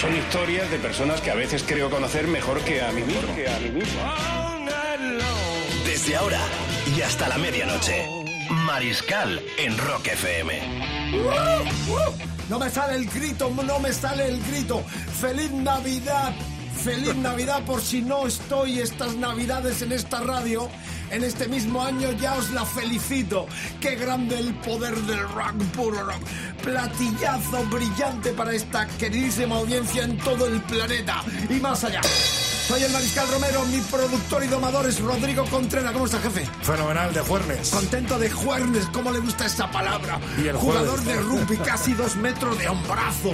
Son historias de personas que a veces creo conocer mejor que a mí mismo. Desde ahora y hasta la medianoche. Mariscal en Rock FM. No me sale el grito, no me sale el grito. ¡Feliz Navidad! ¡Feliz Navidad por si no estoy estas Navidades en esta radio! En este mismo año ya os la felicito. ¡Qué grande el poder del rock, puro rock! Platillazo brillante para esta queridísima audiencia en todo el planeta y más allá. Soy el Mariscal Romero, mi productor y domador es Rodrigo Contreras. ¿Cómo está, jefe? Fenomenal, de Juernes. Contento de Juernes, ¿cómo le gusta esa palabra? Y el Jugador de rugby, casi dos metros de hombrazo.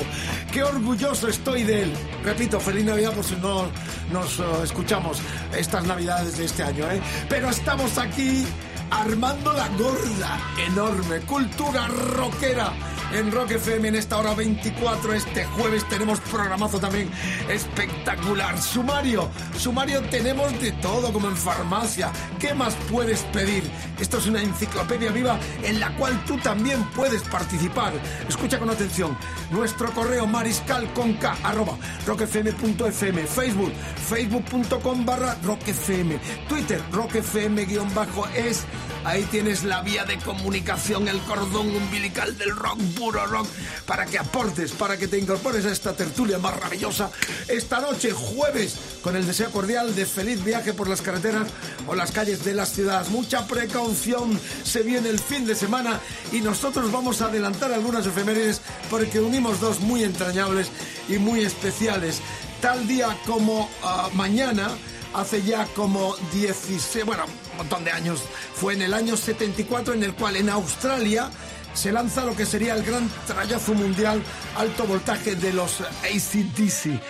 Qué orgulloso estoy de él. Repito, feliz Navidad por si no nos eh, escuchamos estas Navidades de este año, ¿eh? Pero estamos aquí armando la gorda, enorme, cultura rockera. En Rock FM en esta hora 24 este jueves tenemos programazo también espectacular. Sumario, sumario tenemos de todo como en farmacia. ¿Qué más puedes pedir? Esto es una enciclopedia viva en la cual tú también puedes participar. Escucha con atención. Nuestro correo mariscal con K, arroba rockfm.fm, Facebook, facebook.com barra rockfm, Twitter, rockfm guion bajo es. Ahí tienes la vía de comunicación, el cordón umbilical del rock, puro rock, para que aportes, para que te incorpores a esta tertulia maravillosa. Esta noche, jueves, con el deseo cordial de feliz viaje por las carreteras o las calles de las ciudades. Mucha precaución, se viene el fin de semana y nosotros vamos a adelantar algunas efemérides porque unimos dos muy entrañables y muy especiales. Tal día como ah, mañana, hace ya como 16, bueno, montón de años, fue en el año 74 en el cual en Australia se lanza lo que sería el gran trayazo mundial alto voltaje de los ACDC.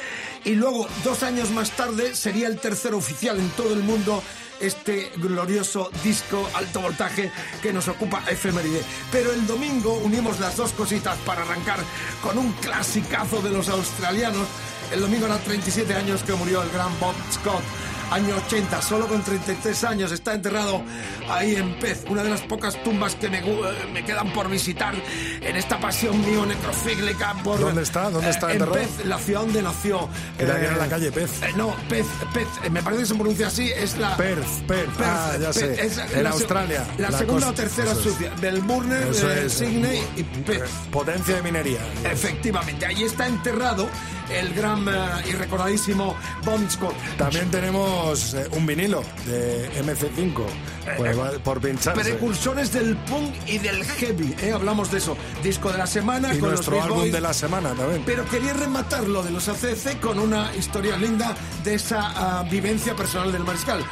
Y luego, dos años más tarde, sería el tercer oficial en todo el mundo este glorioso disco alto voltaje que nos ocupa efeméride. Pero el domingo unimos las dos cositas para arrancar con un clasicazo de los australianos. El domingo era 37 años que murió el gran Bob Scott. Año 80, solo con 33 años, está enterrado ahí en Pez, una de las pocas tumbas que me, eh, me quedan por visitar en esta pasión mío necrofílica por... ¿Dónde está? ¿Dónde está en enterrado? Pez, la ciudad donde nació. Era en la calle Pez. eh, no, Pez, Pez, eh, me parece que se pronuncia así, es la... Perth, Perth. Ah, ya sé. es En la Australia. La, La segunda o costa- tercera eso es. sucia. Melbourne, Eso eh. Sydney y Pez. Potencia de minería. Efectivamente, ahí está enterrado el gran eh, y recordadísimo Bon Scott. También tenemos eh, un vinilo de MC5 pues, va- por pincharse. Precursores del punk y del heavy, ¿eh? hablamos de eso. Disco de la semana Y con nuestro los álbum Boys. de la semana también. Pero quería rematar lo de los ACC con una historia linda de esa ah, vivencia personal del mariscal.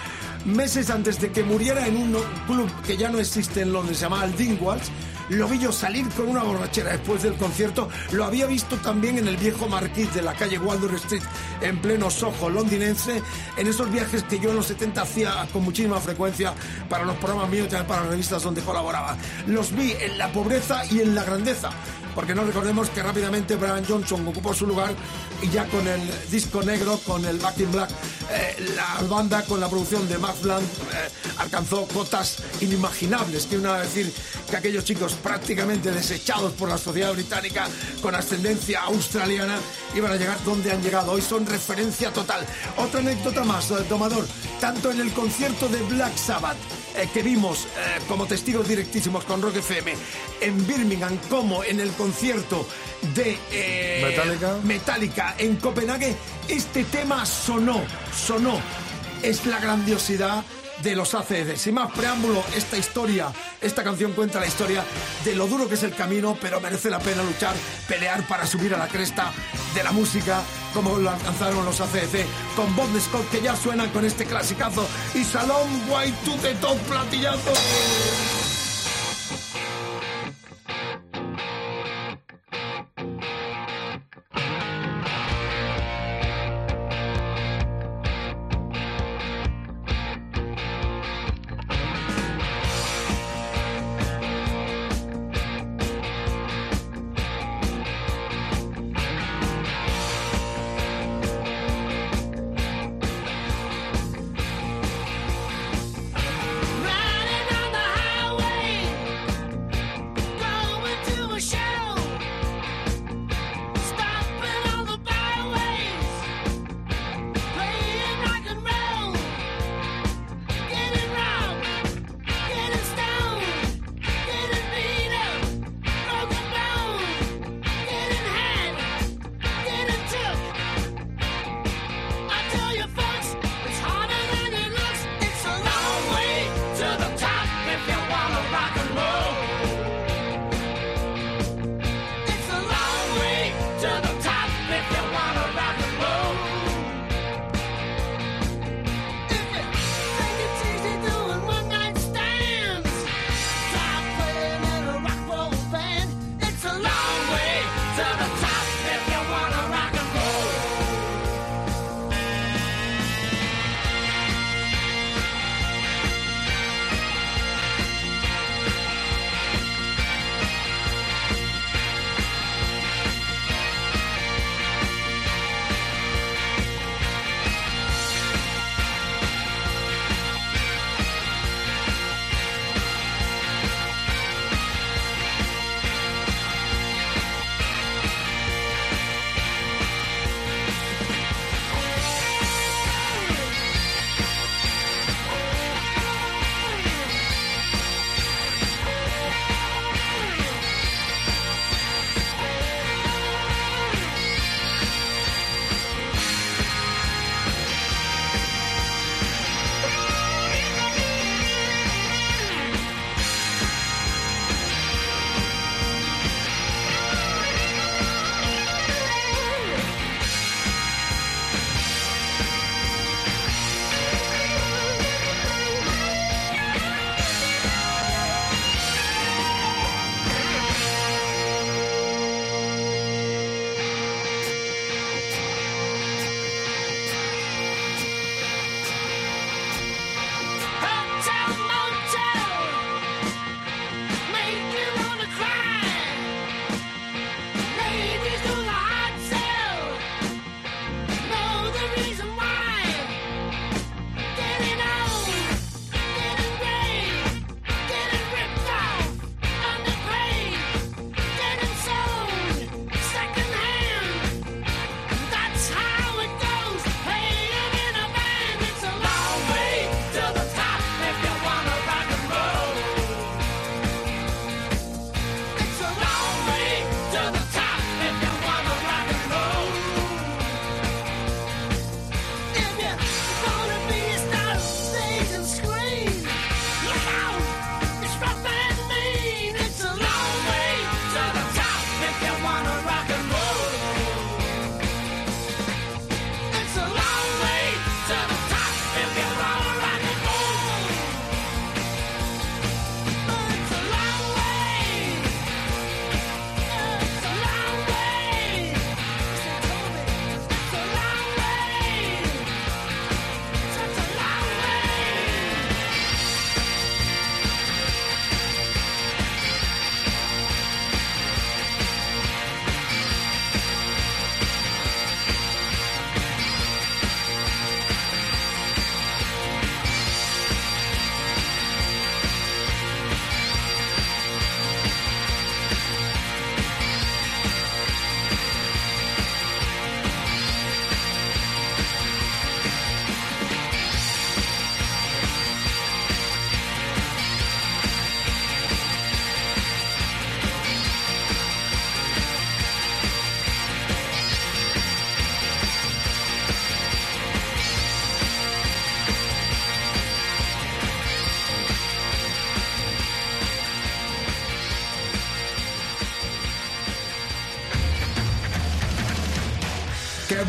Meses antes de que muriera en un club que ya no existe en Londres, se llamaba el Dingwalls, lo vi yo salir con una borrachera después del concierto. Lo había visto también en el viejo marquís de la calle Waldur Street, en pleno Soho londinense, en esos viajes que yo en los 70 hacía con muchísima frecuencia para los programas míos y también para las revistas donde colaboraba. Los vi en la pobreza y en la grandeza porque no recordemos que rápidamente Brian Johnson ocupó su lugar y ya con el disco negro, con el Back in Black, eh, la banda con la producción de Max Blunt eh, alcanzó cotas inimaginables. Quiero una decir que aquellos chicos prácticamente desechados por la sociedad británica con ascendencia australiana iban a llegar donde han llegado. Hoy son referencia total. Otra anécdota más, Tomador. Tanto en el concierto de Black Sabbath eh, que vimos eh, como testigos directísimos con Rock FM en Birmingham como en el concierto de eh, Metallica. Metallica en Copenhague, este tema sonó, sonó. Es la grandiosidad de los ACD. Sin más preámbulo, esta historia, esta canción cuenta la historia de lo duro que es el camino, pero merece la pena luchar, pelear para subir a la cresta de la música, como lo alcanzaron los ACDC, con Bob Scott, que ya suenan con este clasicazo, y Salón White to the Top Platillazo.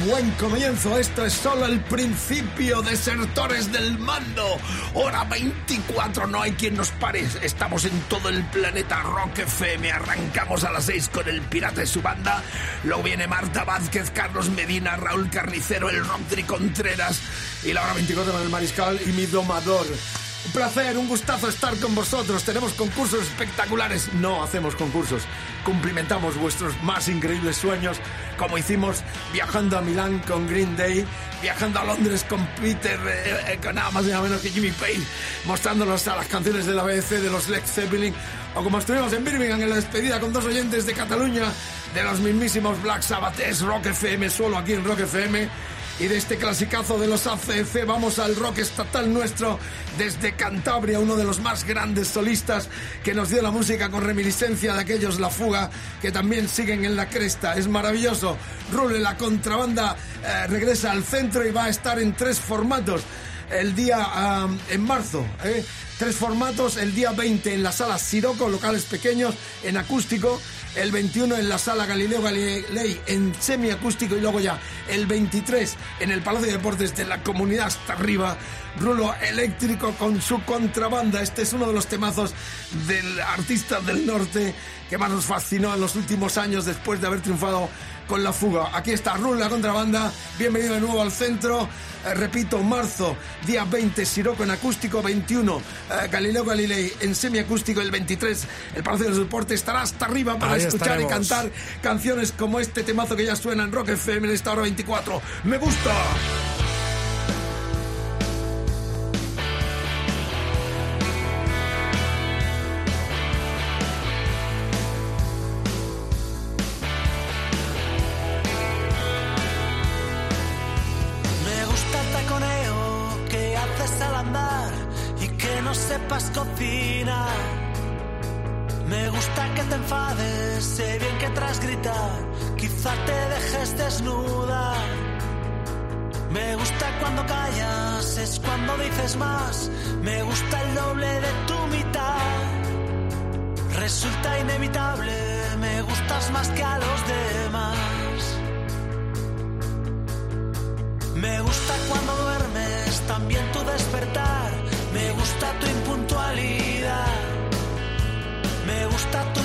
Buen comienzo. Esto es solo el principio. Desertores del mando. Hora 24. No hay quien nos pare. Estamos en todo el planeta Rock FM. Arrancamos a las 6 con el Pirata y su banda. Luego viene Marta Vázquez, Carlos Medina, Raúl Carnicero, el Rodri Contreras. Y la hora 24 con el Mariscal y mi domador. Placer, un gustazo estar con vosotros. Tenemos concursos espectaculares. No hacemos concursos. Cumplimentamos vuestros más increíbles sueños, como hicimos viajando a Milán con Green Day, viajando a Londres con Peter, eh, eh, con nada más y nada menos que Jimmy Payne, mostrándonos a las canciones de la BBC, de los Led Zeppelin, o como estuvimos en Birmingham en la despedida con dos oyentes de Cataluña, de los mismísimos Black Sabbath, Rock FM, solo aquí en Rock FM y de este clasicazo de los ACF vamos al rock estatal nuestro desde Cantabria, uno de los más grandes solistas que nos dio la música con reminiscencia de aquellos La Fuga que también siguen en la cresta. Es maravilloso. Rule, la contrabanda eh, regresa al centro y va a estar en tres formatos el día en marzo. ¿eh? Tres formatos, el día 20 en la sala Siroco, locales pequeños, en acústico el 21 en la sala Galileo Galilei en semiacústico y luego ya el 23 en el Palacio de Deportes de la Comunidad hasta arriba, Rulo Eléctrico con su contrabanda. Este es uno de los temazos del artista del norte que más nos fascinó en los últimos años después de haber triunfado con la fuga. Aquí está Rulo la contrabanda. Bienvenido de nuevo al centro. Eh, repito, marzo, día 20, Siroco en acústico, 21, eh, Galileo Galilei en semiacústico, el 23, el Palacio de los Deportes estará hasta arriba para escuchar y cantar canciones como este temazo que ya suena en Rock FM en esta hora 24. ¡Me gusta! que te enfades, sé bien que tras gritar quizá te dejes desnuda. Me gusta cuando callas, es cuando dices más, me gusta el doble de tu mitad. Resulta inevitable, me gustas más que a los demás. Me gusta cuando duermes, también tu despertar, me gusta tu impuntualidad. Me gusta tu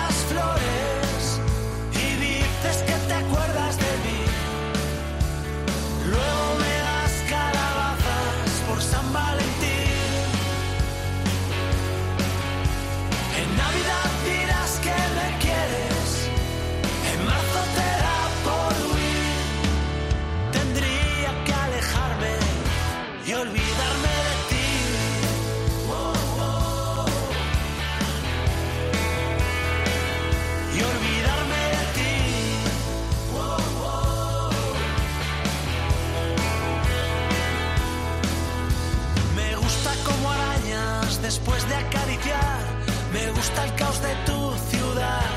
gusta el caos de tu ciudad.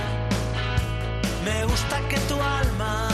Me gusta que tu alma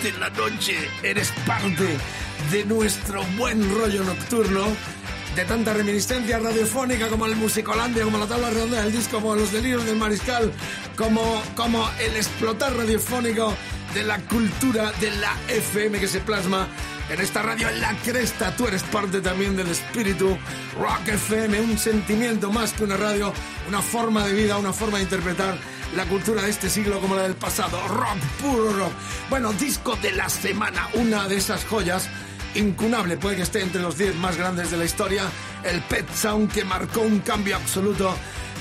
caliente la noche, eres parte de nuestro buen rollo nocturno. De tanta reminiscencia radiofónica como el Musicolandia, como la tabla redonda del disco, como los delirios del mariscal, como, como el explotar radiofónico de la cultura de la FM que se plasma en esta radio en la cresta. Tú eres parte también del espíritu Rock FM, un sentimiento más que una radio, una forma de vida, una forma de interpretar la cultura de este siglo como la del pasado. Rock, puro rock. Bueno, disco de la semana, una de esas joyas. Incunable, puede que esté entre los 10 más grandes de la historia. El Pet Sound que marcó un cambio absoluto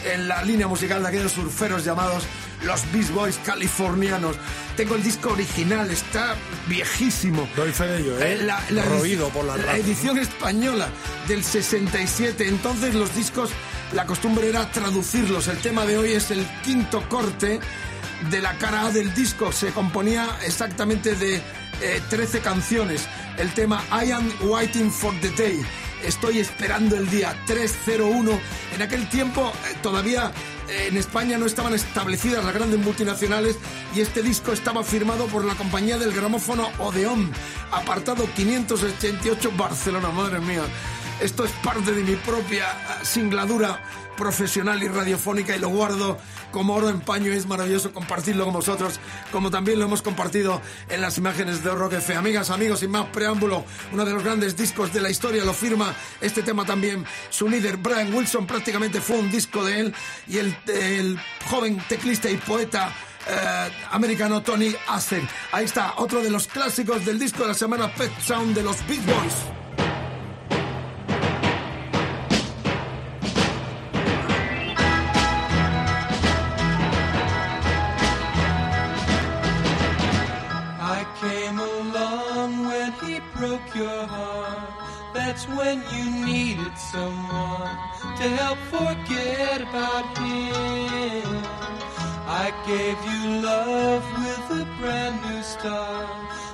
en la línea musical de aquellos surferos llamados los Beast Boys californianos. Tengo el disco original, está viejísimo. Doy fe de ello, ¿eh? Eh, la, la Roído por la la edición española del 67. Entonces los discos, la costumbre era traducirlos. El tema de hoy es el quinto corte de la cara A del disco. Se componía exactamente de eh, 13 canciones. El tema I Am Waiting for the Day. Estoy esperando el día 301. En aquel tiempo eh, todavía eh, en España no estaban establecidas las grandes multinacionales y este disco estaba firmado por la compañía del gramófono Odeón, apartado 588 Barcelona, madre mía. Esto es parte de mi propia eh, singladura profesional y radiofónica y lo guardo como oro en paño. Es maravilloso compartirlo con vosotros, como también lo hemos compartido en las imágenes de Rock F. Amigas, amigos, sin más preámbulo, uno de los grandes discos de la historia lo firma este tema también. Su líder, Brian Wilson, prácticamente fue un disco de él y el, joven teclista y poeta eh, americano Tony Asser. Ahí está, otro de los clásicos del disco de la semana Pet Sound de los Beat Boys. Your heart. That's when you needed someone to help forget about him. I gave you love with a brand new start.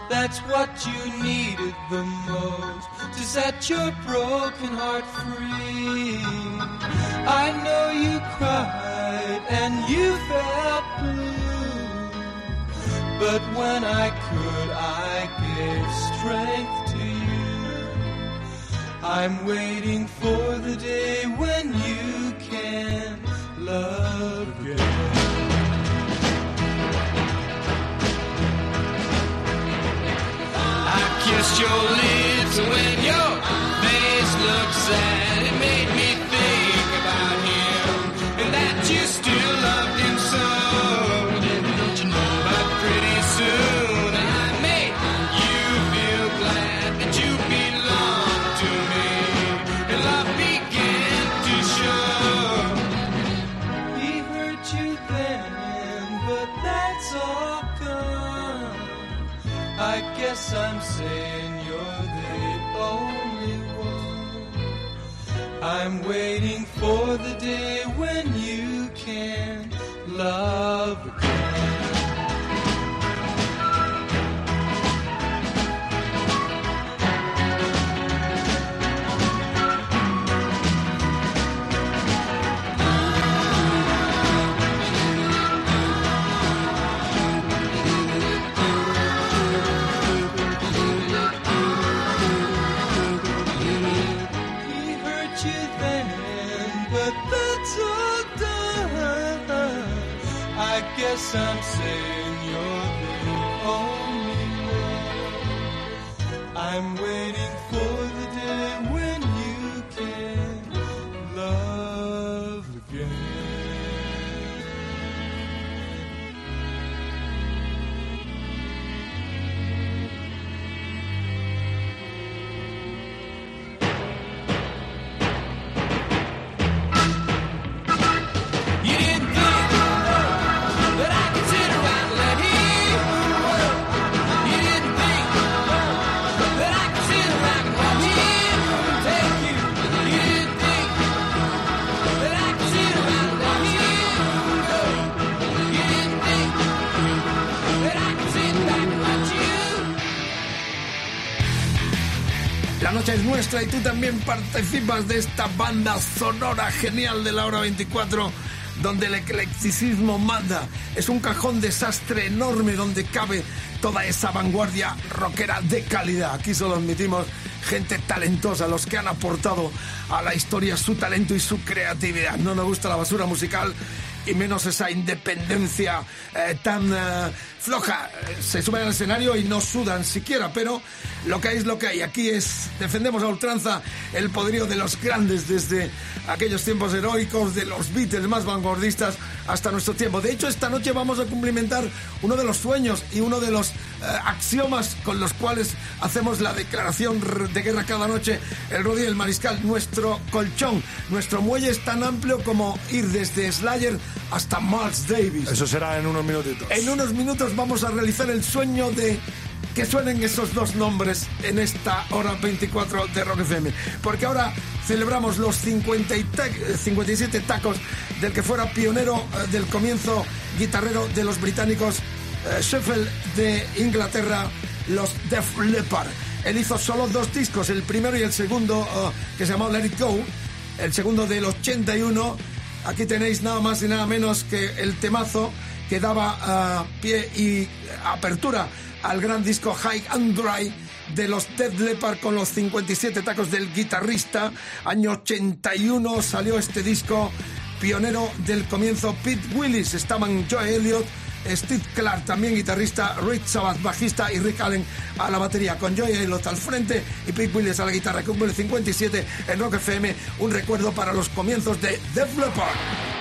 That's what you needed the most to set your broken heart free. I know you cried and you felt blue. But when I could, I gave strength. I'm waiting for the day when you can love again. I kissed your lips when your face looked sad. La noche es nuestra y tú también participas de esta banda sonora genial de la hora 24 donde el eclecticismo manda. Es un cajón desastre enorme donde cabe toda esa vanguardia rockera de calidad. Aquí solo admitimos gente talentosa, los que han aportado a la historia su talento y su creatividad. No nos gusta la basura musical y menos esa independencia eh, tan eh, floja. Se suben al escenario y no sudan siquiera, pero lo que hay es lo que hay. Aquí es, defendemos a ultranza el poderío de los grandes desde aquellos tiempos heroicos, de los Beatles más vanguardistas hasta nuestro tiempo. De hecho, esta noche vamos a cumplimentar uno de los sueños y uno de los eh, axiomas con los cuales hacemos la declaración de guerra cada noche, el Rodri y el Mariscal, nuestro colchón, nuestro muelle es tan amplio como ir desde Slayer hasta Miles Davis. Eso será en unos minutitos. En unos minutos vamos a realizar el sueño de que suenen esos dos nombres en esta hora 24 de Rock FM. Porque ahora celebramos los 50 y ta- eh, 57 tacos del que fuera pionero eh, del comienzo guitarrero de los británicos eh, Sheffield de Inglaterra, los Def Leppard. Él hizo solo dos discos, el primero y el segundo, eh, que se llamó Let It Go, el segundo del 81. Aquí tenéis nada más y nada menos que el temazo que daba ah, pie y apertura al gran disco High and Dry de los Dead Leppard con los 57 tacos del guitarrista. Año 81 salió este disco, pionero del comienzo Pete Willis, estaban Joe Elliott, Steve Clark, también guitarrista, Rick Sabath, bajista y Rick Allen a la batería, con Joe Elliott al frente y Pete Willis a la guitarra, que cumple el 57 en Rock FM, un recuerdo para los comienzos de Def Leppard.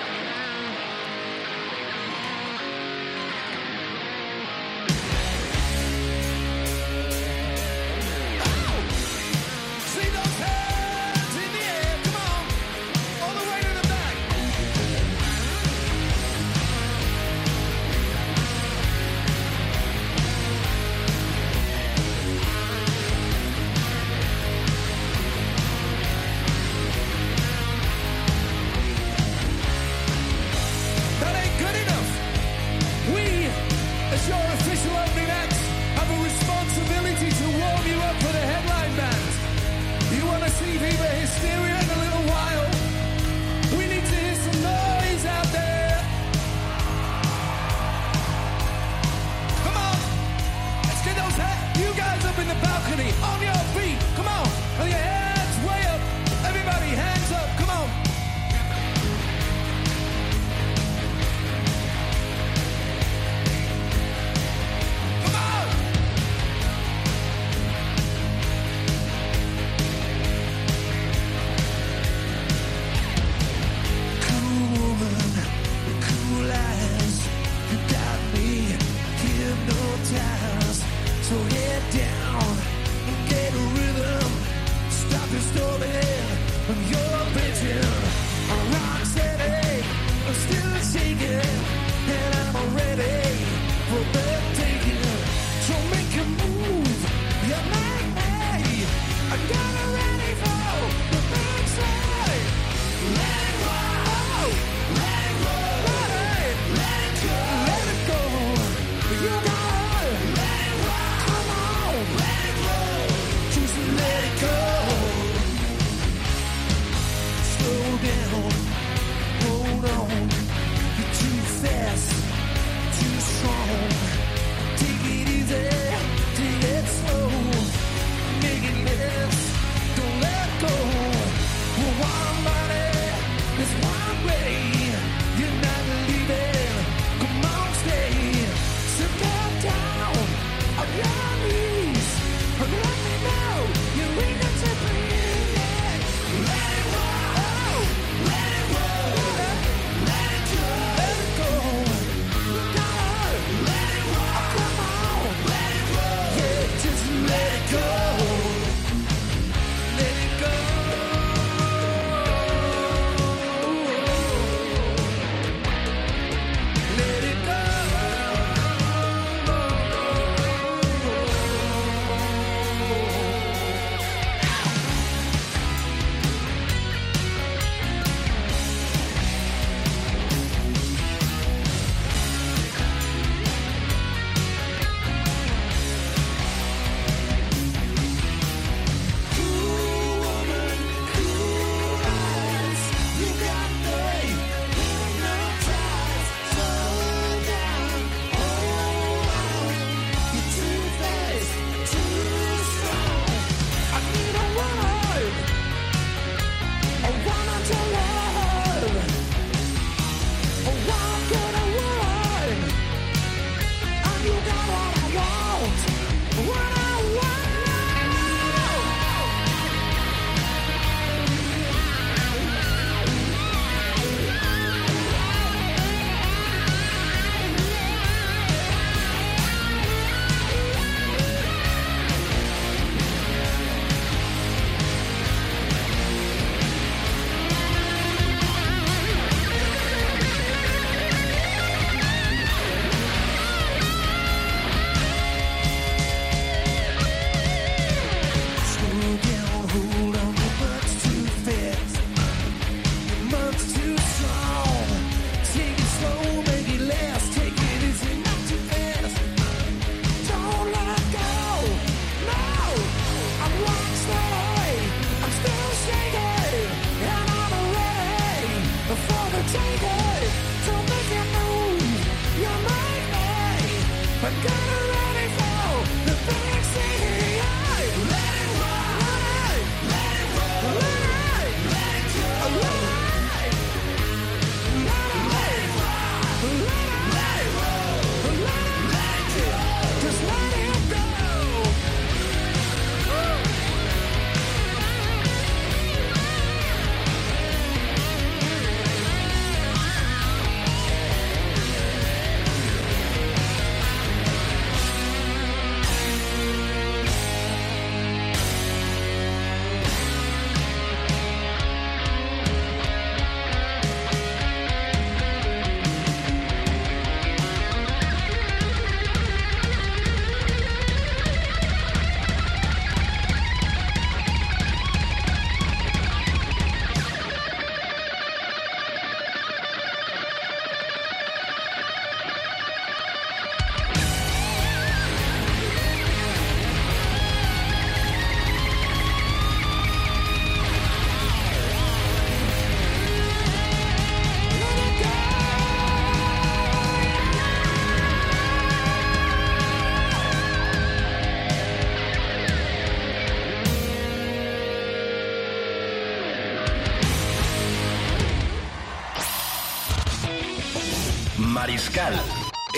Mariscal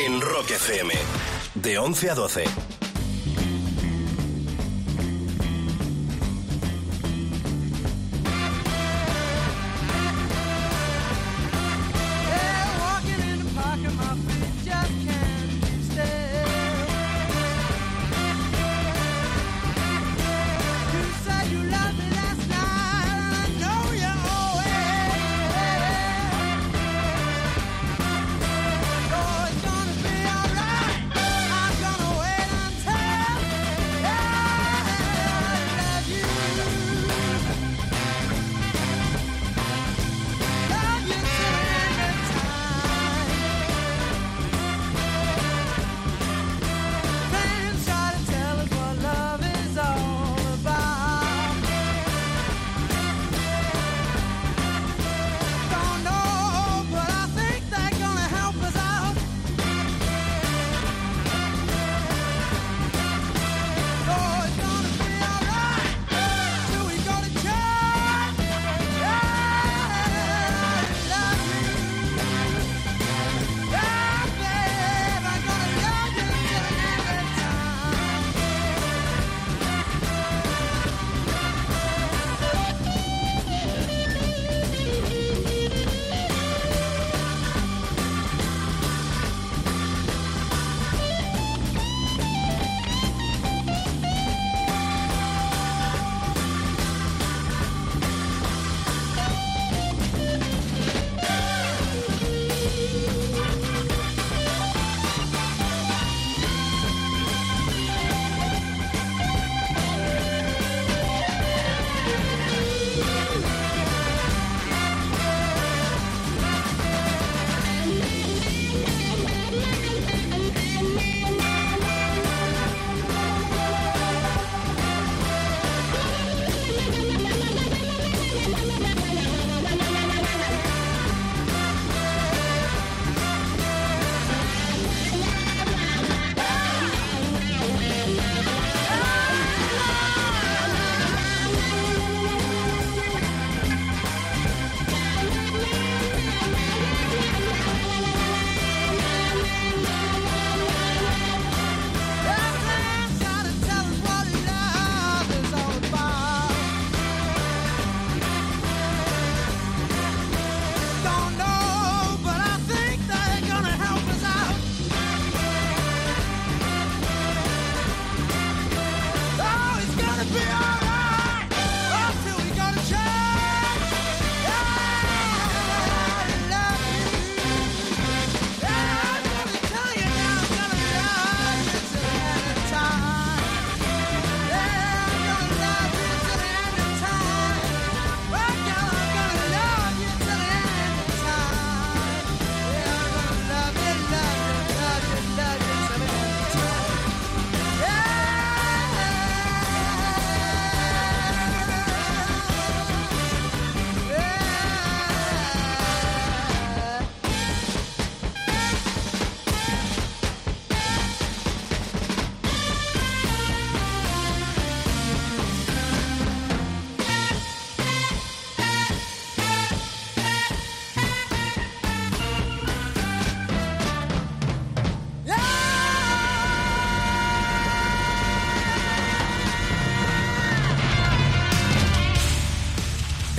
en Rock FM. De 11 a 12.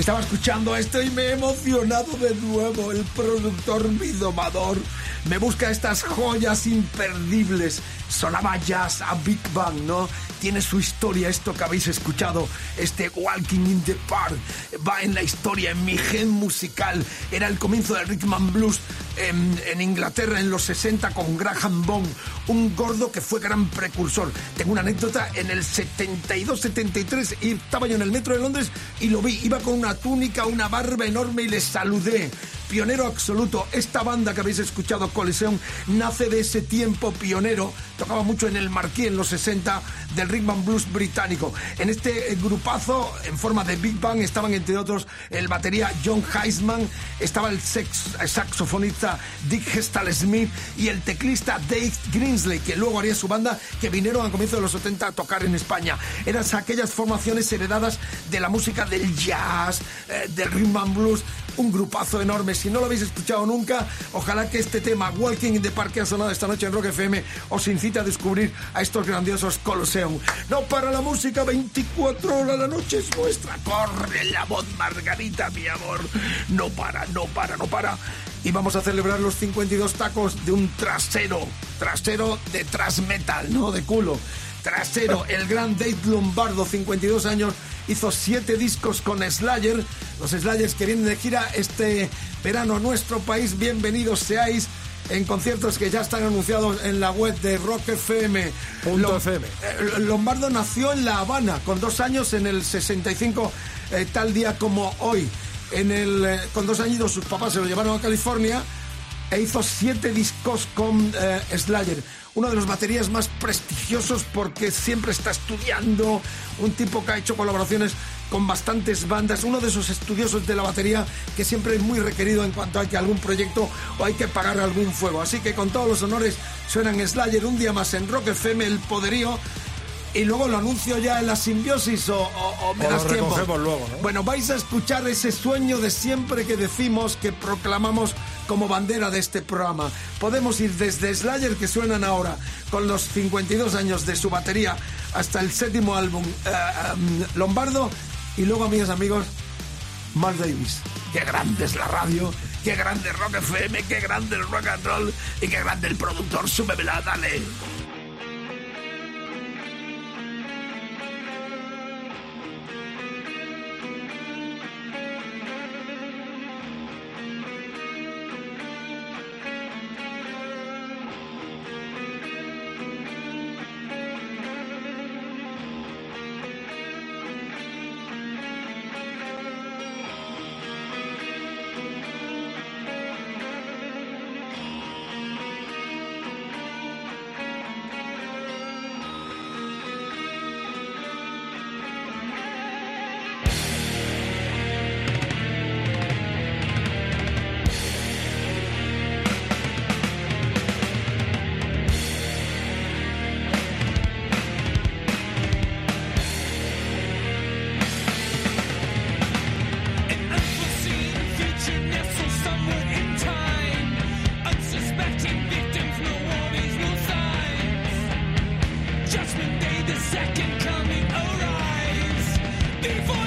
Estaba escuchando esto y me he emocionado de nuevo. El productor, mi domador, me busca estas joyas imperdibles. Sonaba jazz a Big Bang, ¿no? Tiene su historia esto que habéis escuchado, este Walking in the Park. Va en la historia, en mi gen musical. Era el comienzo del Rickman Blues en, en Inglaterra en los 60 con Graham Bond, un gordo que fue gran precursor. Tengo una anécdota, en el 72-73 estaba yo en el metro de Londres y lo vi, iba con una túnica, una barba enorme y le saludé. Pionero absoluto, esta banda que habéis escuchado, Coliseum, nace de ese tiempo pionero, tocaba mucho en el Marquis en los 60 del Rickman Blues británico. En este grupazo, en forma de Big Bang, estaban entre otros el batería John Heisman, estaba el sex- saxofonista Dick Gestal Smith y el teclista Dave Greensley, que luego haría su banda, que vinieron a comienzos de los 70 a tocar en España. Eran aquellas formaciones heredadas de la música del jazz, eh, del rhythm and blues, un grupazo enorme. Si no lo habéis escuchado nunca, ojalá que este tema, Walking in the Park, ha sonado esta noche en Rock FM, os incite a descubrir a estos grandiosos Colosseum. No para la música, 24 horas la noche es nuestra. Corre la voz, Margarita, mi amor. No para, no para, no para. Y vamos a celebrar los 52 tacos de un trasero, trasero de tras metal, no de culo. Trasero, el gran Dave Lombardo, 52 años, hizo siete discos con Slayer. Los Slayers que vienen de gira este verano a nuestro país, bienvenidos seáis en conciertos que ya están anunciados en la web de Rock FM. FM. eh, Lombardo nació en La Habana, con dos años en el 65, eh, tal día como hoy. En el, eh, con dos añitos sus papás se lo llevaron a California e hizo siete discos con eh, Slayer. Uno de los baterías más prestigiosos porque siempre está estudiando, un tipo que ha hecho colaboraciones con bastantes bandas, uno de esos estudiosos de la batería que siempre es muy requerido en cuanto hay que algún proyecto o hay que pagar algún fuego. Así que con todos los honores suenan Slayer un día más en Rock FM, el poderío. Y luego lo anuncio ya en la simbiosis o, o- o me O das tiempo. recogemos luego, ¿no? Bueno, vais a escuchar ese sueño de siempre que decimos, que proclamamos como bandera de este programa. Podemos ir desde Slayer, que suenan ahora, con los 52 años de su batería, hasta el séptimo álbum eh, um, Lombardo, y luego, amigos, amigos, Mark Davis. Qué grande es la radio, qué grande Rock FM, qué grande el rock and roll, y qué grande el productor. Súbemela, dale. looking for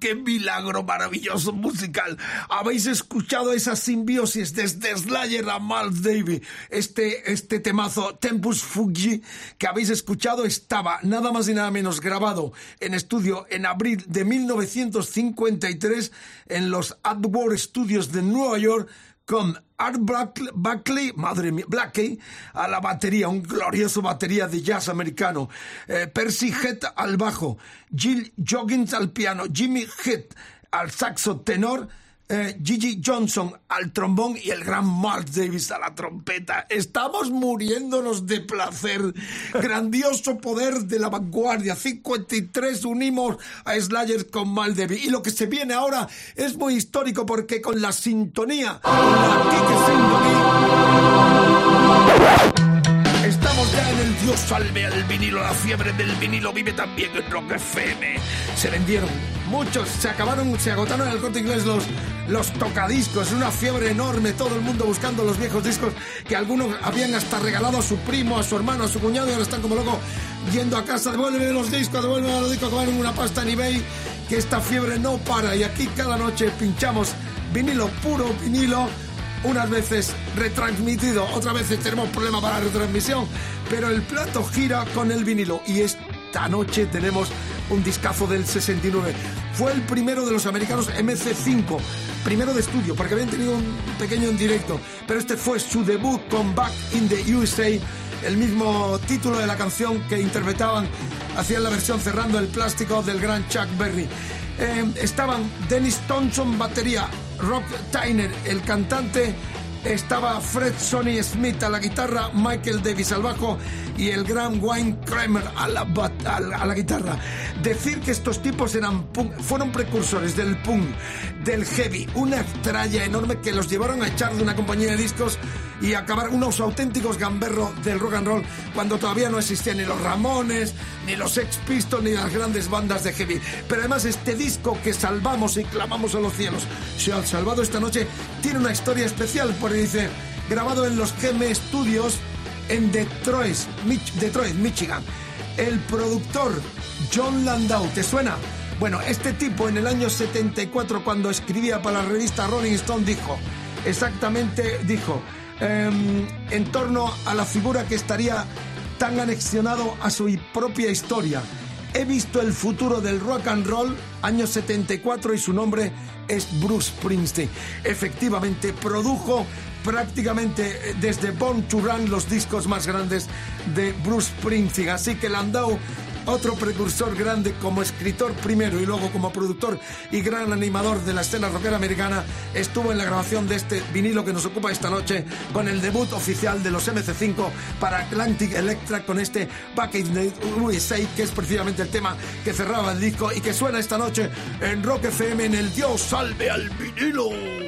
Qué milagro maravilloso musical. Habéis escuchado esa simbiosis desde Slayer a Miles Davis. Este, este temazo Tempus Fuji que habéis escuchado estaba nada más y nada menos grabado en estudio en abril de 1953 en los AdWords Studios de Nueva York con Art Buckley, madre mía, Blackie, a la batería, un glorioso batería de jazz americano, eh, Percy Head al bajo, Jill Joggins al piano, Jimmy Head al saxo tenor, eh, Gigi Johnson al trombón y el gran Mark Davis a la trompeta. Estamos muriéndonos de placer. Grandioso poder de la vanguardia. 53 unimos a Slayer con Mal Davis. Y lo que se viene ahora es muy histórico porque con la sintonía, la Ya en el Dios salve al vinilo, la fiebre del vinilo vive también en Rock FM. Se vendieron muchos, se acabaron, se agotaron el corte inglés los, los tocadiscos, una fiebre enorme, todo el mundo buscando los viejos discos que algunos habían hasta regalado a su primo, a su hermano, a su cuñado y ahora están como locos yendo a casa, devuélveme los discos, devuélveme los discos que valen una pasta en eBay, que esta fiebre no para y aquí cada noche pinchamos vinilo puro, vinilo unas veces retransmitido, otras veces tenemos problemas para la retransmisión, pero el plato gira con el vinilo y esta noche tenemos un discazo del 69. Fue el primero de los americanos MC5, primero de estudio, porque habían tenido un pequeño en directo, pero este fue su debut con Back in the USA, el mismo título de la canción que interpretaban, hacían la versión cerrando el plástico del gran Chuck Berry. Eh, estaban Dennis Thompson, batería, Rob Tyner, el cantante, estaba Fred Sonny Smith a la guitarra, Michael Davis al bajo y el gran Wayne Kramer a la, guitarra. Decir que estos tipos eran fueron precursores del punk, del heavy, una tralla enorme que los llevaron a echar de una compañía de discos y acabar unos auténticos gamberros del rock and roll cuando todavía no existían ni los Ramones, ni los Ex Pistols, ni las grandes bandas de heavy. Pero además este disco que salvamos y clamamos a los cielos, se ha salvado esta noche, tiene una historia especial porque dice, grabado en los GM Studios en Detroit, Detroit, Michigan. El productor John Landau, ¿te suena? Bueno, este tipo en el año 74 cuando escribía para la revista Rolling Stone dijo, exactamente dijo, em, en torno a la figura que estaría tan anexionado a su propia historia. He visto el futuro del rock and roll, año 74, y su nombre es Bruce Springsteen. Efectivamente, produjo prácticamente eh, desde Born to Run los discos más grandes de Bruce Springsteen. Así que Landau otro precursor grande como escritor primero y luego como productor y gran animador de la escena rockera americana, estuvo en la grabación de este vinilo que nos ocupa esta noche con el debut oficial de los MC5 para Atlantic Electra con este Back in the USA, que es precisamente el tema que cerraba el disco y que suena esta noche en Rock FM en el Dios salve al vinilo.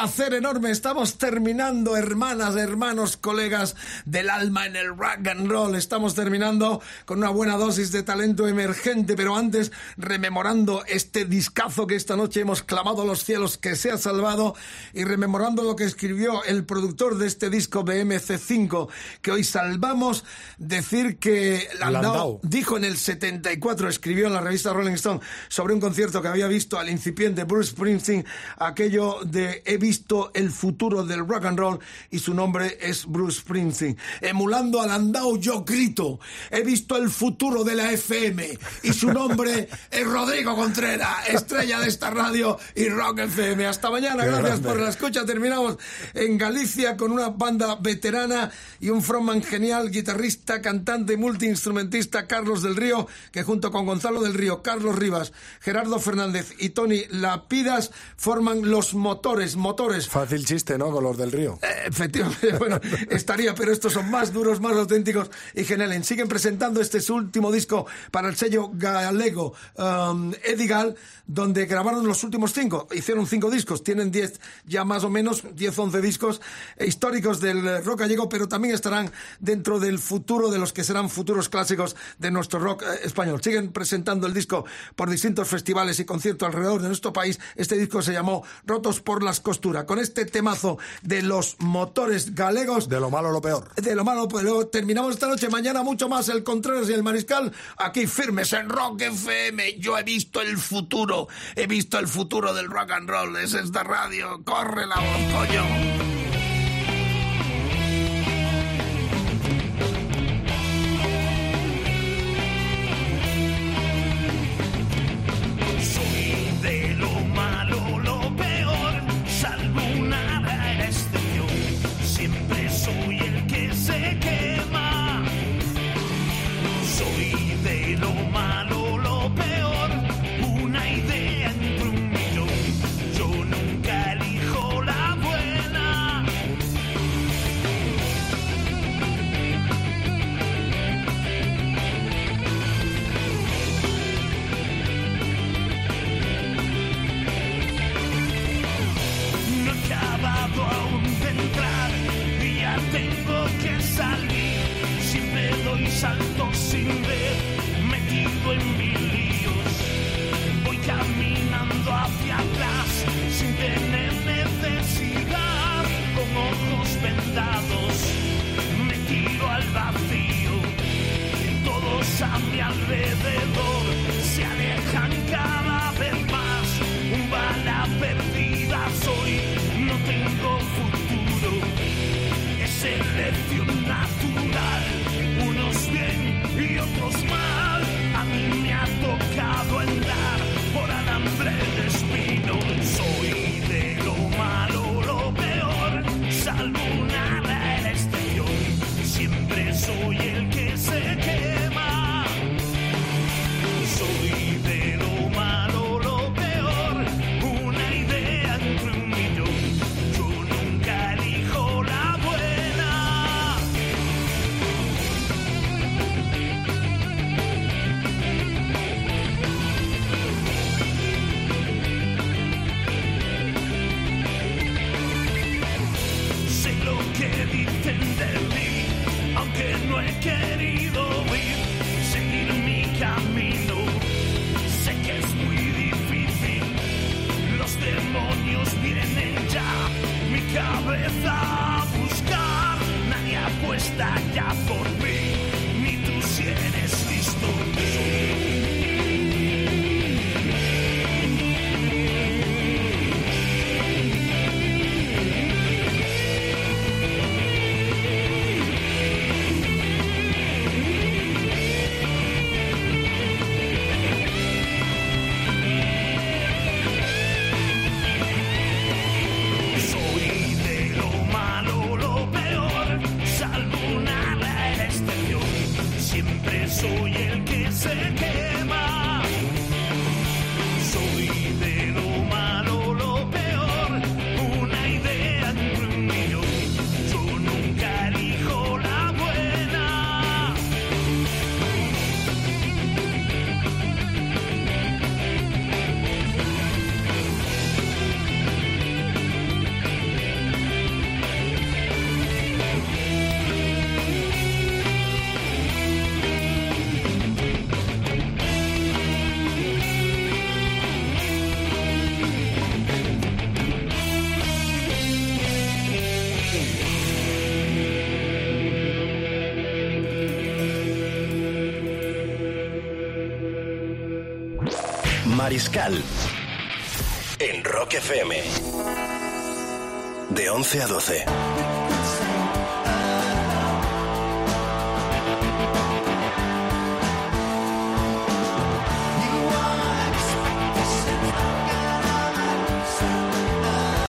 Placer enorme. Estamos terminando, hermanas, hermanos, colegas del alma en el rock and roll. Estamos terminando con una buena dosis de talento emergente, pero antes rememorando este discazo que esta noche hemos clamado a los cielos que se ha salvado y rememorando lo que escribió el productor de este disco BMC5 que hoy salvamos, decir que Landau, Landau. dijo en el 74, escribió en la revista Rolling Stone sobre un concierto que había visto al incipiente Bruce Springsteen, aquello de he visto el futuro del rock and roll y su nombre es Bruce Springsteen. Emulando a Landau yo grito, he visto el futuro de la FM y su nombre es Rodrigo Contreras, estrella de esta radio y Rock FM. Hasta mañana, Qué gracias grande. por la escucha. Terminamos en Galicia con una banda veterana y un frontman genial, guitarrista, cantante, multiinstrumentista, Carlos del Río, que junto con Gonzalo del Río, Carlos Rivas, Gerardo Fernández y Tony Lapidas forman los motores, motores. Fácil chiste, ¿no? Con los del río. Eh, Efectivamente, bueno, estaría, pero son más duros, más auténticos y geniales. Siguen presentando este último disco para el sello galego um, Edigal, donde grabaron los últimos cinco. Hicieron cinco discos, tienen diez, ya más o menos, diez, once discos históricos del rock gallego, pero también estarán dentro del futuro de los que serán futuros clásicos de nuestro rock eh, español. Siguen presentando el disco por distintos festivales y conciertos alrededor de nuestro país. Este disco se llamó Rotos por las costuras. Con este temazo de los motores galegos. De lo malo lo peor. De lo malo, pues luego terminamos esta noche. Mañana mucho más el Contreras y el Mariscal. Aquí firmes en Rock FM. Yo he visto el futuro. He visto el futuro del rock and roll. Es esta radio. Corre la voz, coño. Cabeza a buscar. Nadie apuesta ya por mí, ni tú si eres listo.